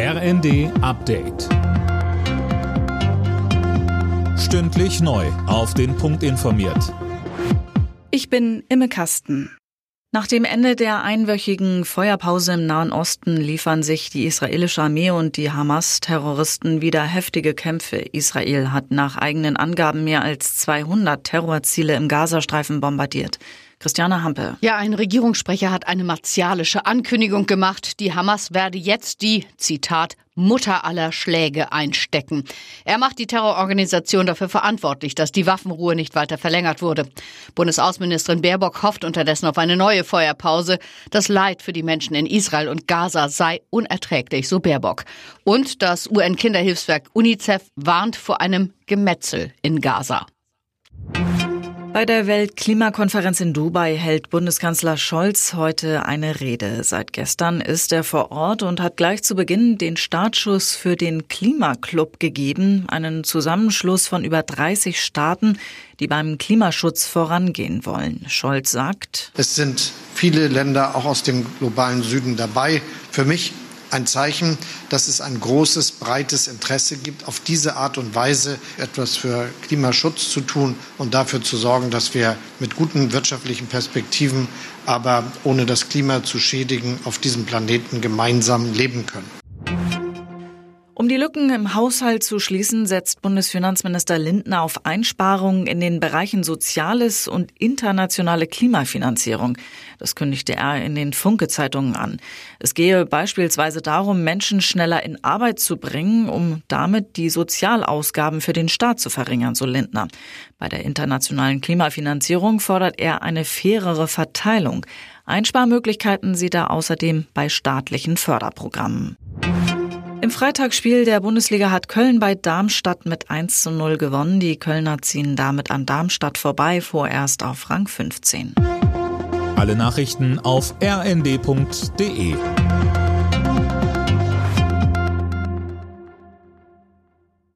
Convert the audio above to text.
RND Update. Stündlich neu. Auf den Punkt informiert. Ich bin Imme Kasten. Nach dem Ende der einwöchigen Feuerpause im Nahen Osten liefern sich die israelische Armee und die Hamas-Terroristen wieder heftige Kämpfe. Israel hat nach eigenen Angaben mehr als 200 Terrorziele im Gazastreifen bombardiert. Christiane Hampe. Ja, ein Regierungssprecher hat eine martialische Ankündigung gemacht. Die Hamas werde jetzt die, Zitat, Mutter aller Schläge einstecken. Er macht die Terrororganisation dafür verantwortlich, dass die Waffenruhe nicht weiter verlängert wurde. Bundesaußenministerin Baerbock hofft unterdessen auf eine neue Feuerpause. Das Leid für die Menschen in Israel und Gaza sei unerträglich, so Baerbock. Und das UN-Kinderhilfswerk UNICEF warnt vor einem Gemetzel in Gaza. Bei der Weltklimakonferenz in Dubai hält Bundeskanzler Scholz heute eine Rede. Seit gestern ist er vor Ort und hat gleich zu Beginn den Startschuss für den Klimaclub gegeben, einen Zusammenschluss von über 30 Staaten, die beim Klimaschutz vorangehen wollen. Scholz sagt, es sind viele Länder auch aus dem globalen Süden dabei. Für mich ein Zeichen, dass es ein großes, breites Interesse gibt, auf diese Art und Weise etwas für Klimaschutz zu tun und dafür zu sorgen, dass wir mit guten wirtschaftlichen Perspektiven, aber ohne das Klima zu schädigen, auf diesem Planeten gemeinsam leben können. Um die Lücken im Haushalt zu schließen, setzt Bundesfinanzminister Lindner auf Einsparungen in den Bereichen Soziales und internationale Klimafinanzierung. Das kündigte er in den Funke-Zeitungen an. Es gehe beispielsweise darum, Menschen schneller in Arbeit zu bringen, um damit die Sozialausgaben für den Staat zu verringern, so Lindner. Bei der internationalen Klimafinanzierung fordert er eine fairere Verteilung. Einsparmöglichkeiten sieht er außerdem bei staatlichen Förderprogrammen. Im Freitagsspiel der Bundesliga hat Köln bei Darmstadt mit 1 zu 0 gewonnen. Die Kölner ziehen damit an Darmstadt vorbei, vorerst auf Rang 15. Alle Nachrichten auf rnd.de